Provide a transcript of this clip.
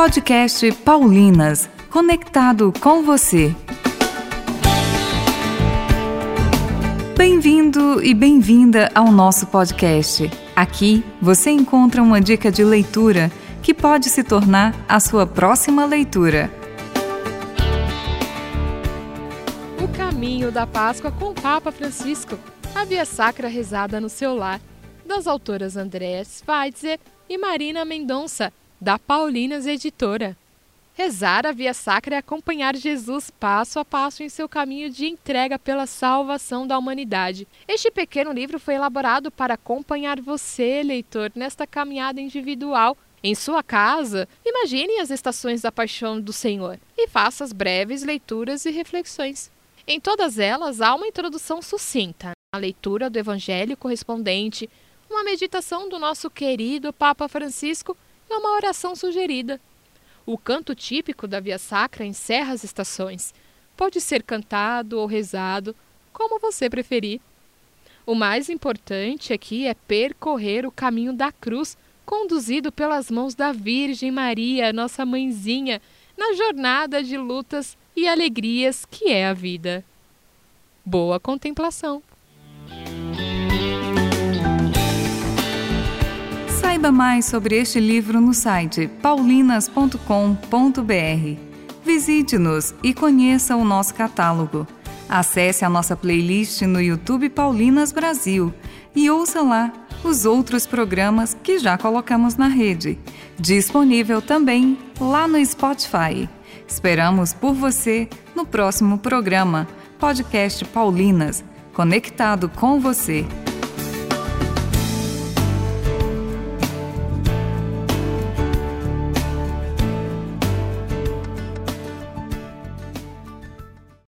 Podcast Paulinas, conectado com você. Bem-vindo e bem-vinda ao nosso podcast. Aqui você encontra uma dica de leitura que pode se tornar a sua próxima leitura. O caminho da Páscoa com o Papa Francisco. A Via Sacra rezada no seu lar. Das autoras Andréa Schweitzer e Marina Mendonça, da Paulinas Editora. Rezar a Via Sacra é acompanhar Jesus passo a passo em seu caminho de entrega pela salvação da humanidade. Este pequeno livro foi elaborado para acompanhar você, leitor, nesta caminhada individual. Em sua casa, imagine as estações da paixão do Senhor e faça as breves leituras e reflexões. Em todas elas há uma introdução sucinta, a leitura do Evangelho correspondente, uma meditação do nosso querido Papa Francisco e uma oração sugerida. O canto típico da Via Sacra encerra as estações. Pode ser cantado ou rezado, como você preferir. O mais importante aqui é percorrer o caminho da cruz, conduzido pelas mãos da Virgem Maria, nossa mãezinha, na jornada de lutas e alegrias que é a vida. Boa contemplação! Saiba mais sobre este livro no site paulinas.com.br. Visite-nos e conheça o nosso catálogo. Acesse a nossa playlist no YouTube Paulinas Brasil e ouça lá os outros programas que já colocamos na rede. Disponível também lá no Spotify. Esperamos por você no próximo programa, Podcast Paulinas, conectado com você.